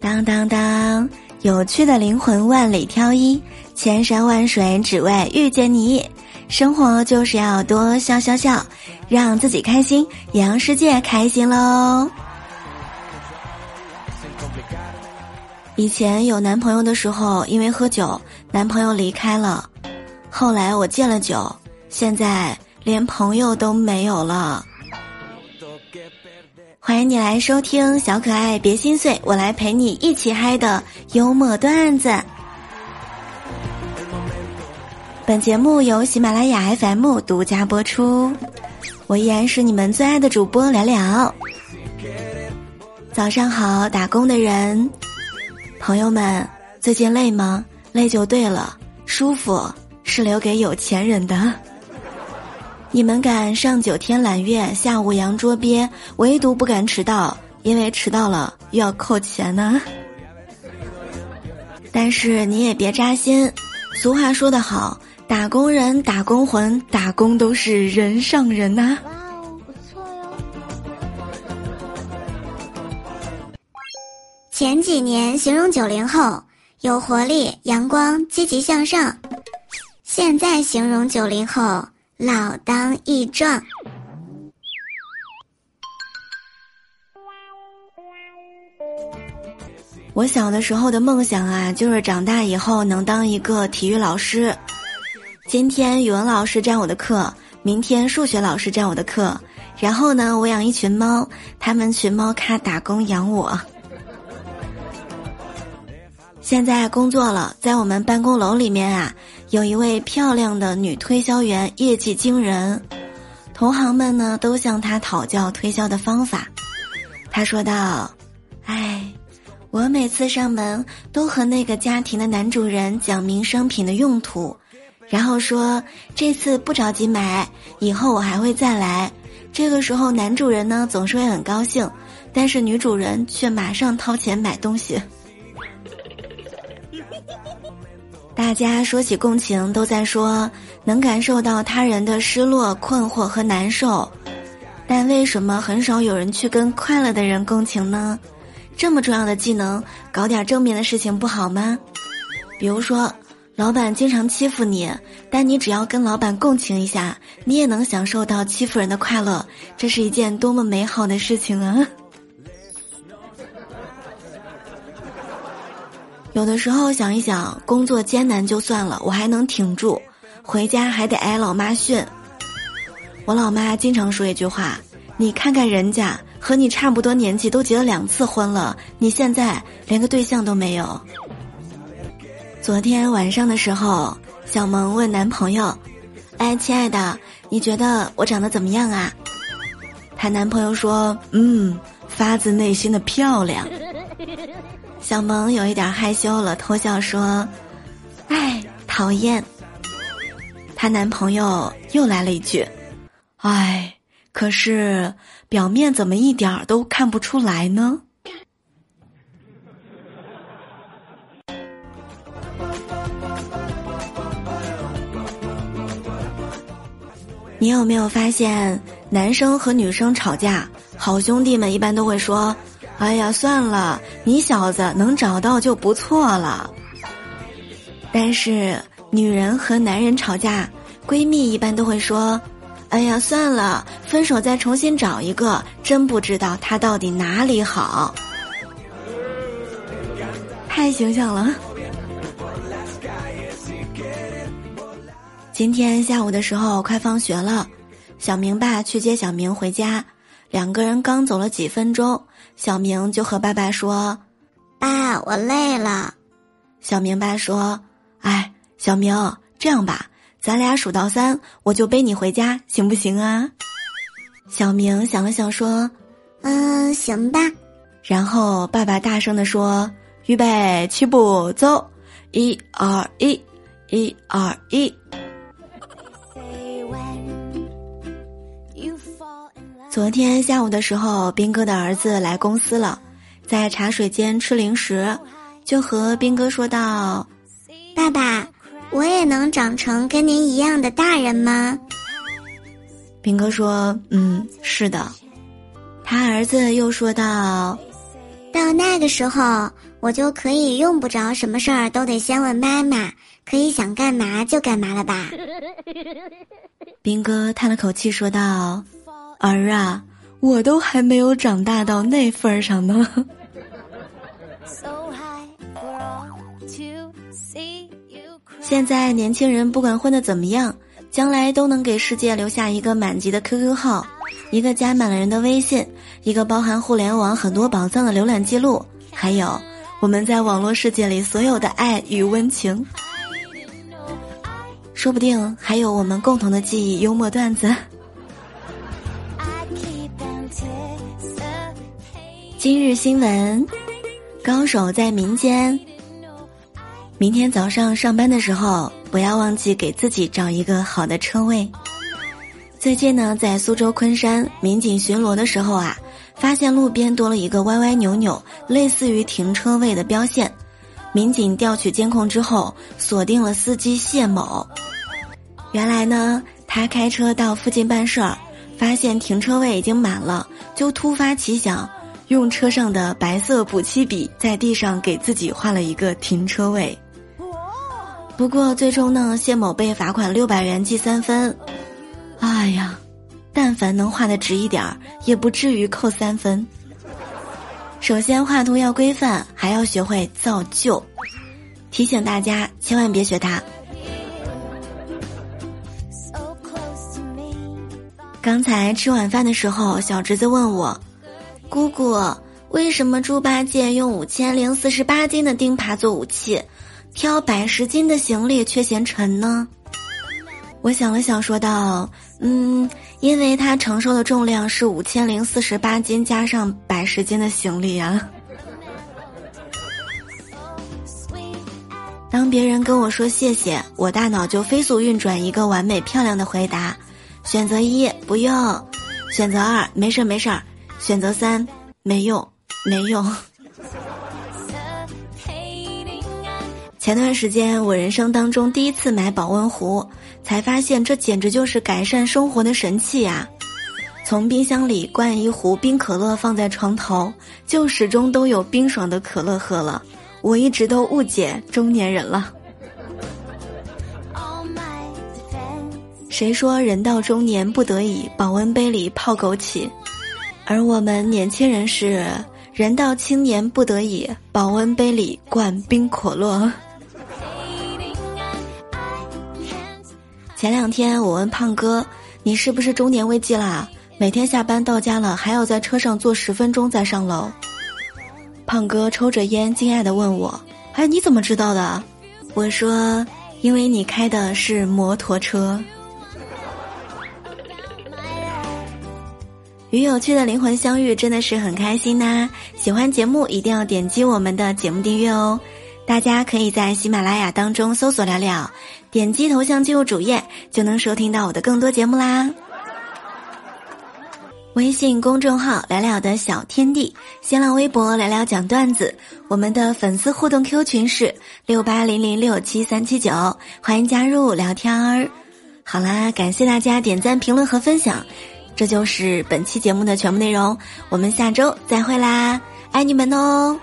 当当当！有趣的灵魂万里挑一，千山万水只为遇见你。生活就是要多笑笑笑，让自己开心，也让世界开心喽。以前有男朋友的时候，因为喝酒，男朋友离开了。后来我戒了酒，现在连朋友都没有了。欢迎你来收听小可爱别心碎，我来陪你一起嗨的幽默段子。本节目由喜马拉雅 FM 独家播出，我依然是你们最爱的主播聊聊。早上好，打工的人，朋友们，最近累吗？累就对了，舒服是留给有钱人的。你们敢上九天揽月，下五洋捉鳖，唯独不敢迟到，因为迟到了又要扣钱呢。但是你也别扎心，俗话说得好，打工人、打工魂、打工都是人上人呐。哇哦，不错哟。前几年形容九零后有活力、阳光、积极向上，现在形容九零后。老当益壮。我小的时候的梦想啊，就是长大以后能当一个体育老师。今天语文老师占我的课，明天数学老师占我的课，然后呢，我养一群猫，他们群猫咖打工养我。现在工作了，在我们办公楼里面啊，有一位漂亮的女推销员，业绩惊人，同行们呢都向她讨教推销的方法。她说道：“哎，我每次上门都和那个家庭的男主人讲明商品的用途，然后说这次不着急买，以后我还会再来。这个时候男主人呢总是会很高兴，但是女主人却马上掏钱买东西。”大家说起共情，都在说能感受到他人的失落、困惑和难受，但为什么很少有人去跟快乐的人共情呢？这么重要的技能，搞点正面的事情不好吗？比如说，老板经常欺负你，但你只要跟老板共情一下，你也能享受到欺负人的快乐，这是一件多么美好的事情啊！有的时候想一想，工作艰难就算了，我还能挺住，回家还得挨老妈训。我老妈经常说一句话：“你看看人家和你差不多年纪，都结了两次婚了，你现在连个对象都没有。”昨天晚上的时候，小萌问男朋友：“哎，亲爱的，你觉得我长得怎么样啊？”她男朋友说：“嗯，发自内心的漂亮。”小萌有一点害羞了，偷笑说：“哎，讨厌。”她男朋友又来了一句：“哎，可是表面怎么一点都看不出来呢？”你有没有发现，男生和女生吵架，好兄弟们一般都会说。哎呀，算了，你小子能找到就不错了。但是女人和男人吵架，闺蜜一般都会说：“哎呀，算了，分手再重新找一个，真不知道他到底哪里好。”太形象了。今天下午的时候，快放学了，小明爸去接小明回家。两个人刚走了几分钟，小明就和爸爸说：“爸，我累了。”小明爸说：“哎，小明，这样吧，咱俩数到三，我就背你回家，行不行啊？”小明想了想说：“嗯，行吧。”然后爸爸大声的说：“预备，起步，走！一二一，一二一。”昨天下午的时候，斌哥的儿子来公司了，在茶水间吃零食，就和斌哥说道：“爸爸，我也能长成跟您一样的大人吗？”斌哥说：“嗯，是的。”他儿子又说道：“到那个时候，我就可以用不着什么事儿都得先问妈妈，可以想干嘛就干嘛了吧？” 斌哥叹了口气说道：“儿啊，我都还没有长大到那份儿上呢。”现在年轻人不管混得怎么样，将来都能给世界留下一个满级的 QQ 号。一个加满了人的微信，一个包含互联网很多宝藏的浏览记录，还有我们在网络世界里所有的爱与温情，说不定还有我们共同的记忆、幽默段子。今日新闻：高手在民间。明天早上上班的时候，不要忘记给自己找一个好的车位。最近呢，在苏州昆山，民警巡逻的时候啊，发现路边多了一个歪歪扭扭、类似于停车位的标线。民警调取监控之后，锁定了司机谢某。原来呢，他开车到附近办事儿，发现停车位已经满了，就突发奇想，用车上的白色补漆笔在地上给自己画了一个停车位。不过最终呢，谢某被罚款六百元，记三分。哎呀，但凡能画的直一点儿，也不至于扣三分。首先画图要规范，还要学会造就。提醒大家，千万别学他。刚才吃晚饭的时候，小侄子问我：“姑姑，为什么猪八戒用五千零四十八斤的钉耙做武器，挑百十斤的行李却嫌沉呢？”我想了想，说道：“嗯，因为他承受的重量是五千零四十八斤加上百十斤的行李啊。”当别人跟我说谢谢，我大脑就飞速运转一个完美漂亮的回答：选择一不用，选择二没事没事儿，选择三没用没用。前段时间，我人生当中第一次买保温壶。才发现这简直就是改善生活的神器呀！从冰箱里灌一壶冰可乐放在床头，就始终都有冰爽的可乐喝了。我一直都误解中年人了。谁说人到中年不得已保温杯里泡枸杞？而我们年轻人是人到青年不得已保温杯里灌冰可乐。前两天我问胖哥：“你是不是中年危机啦？每天下班到家了还要在车上坐十分钟再上楼。”胖哥抽着烟，惊讶的问我：“哎，你怎么知道的？”我说：“因为你开的是摩托车。”与有趣的灵魂相遇，真的是很开心呐！喜欢节目一定要点击我们的节目订阅哦。大家可以在喜马拉雅当中搜索“聊聊”，点击头像进入主页，就能收听到我的更多节目啦。微信公众号“聊聊的小天地”，新浪微博“聊聊讲段子”，我们的粉丝互动 Q 群是六八零零六七三七九，欢迎加入聊天儿。好啦，感谢大家点赞、评论和分享，这就是本期节目的全部内容。我们下周再会啦，爱你们哦！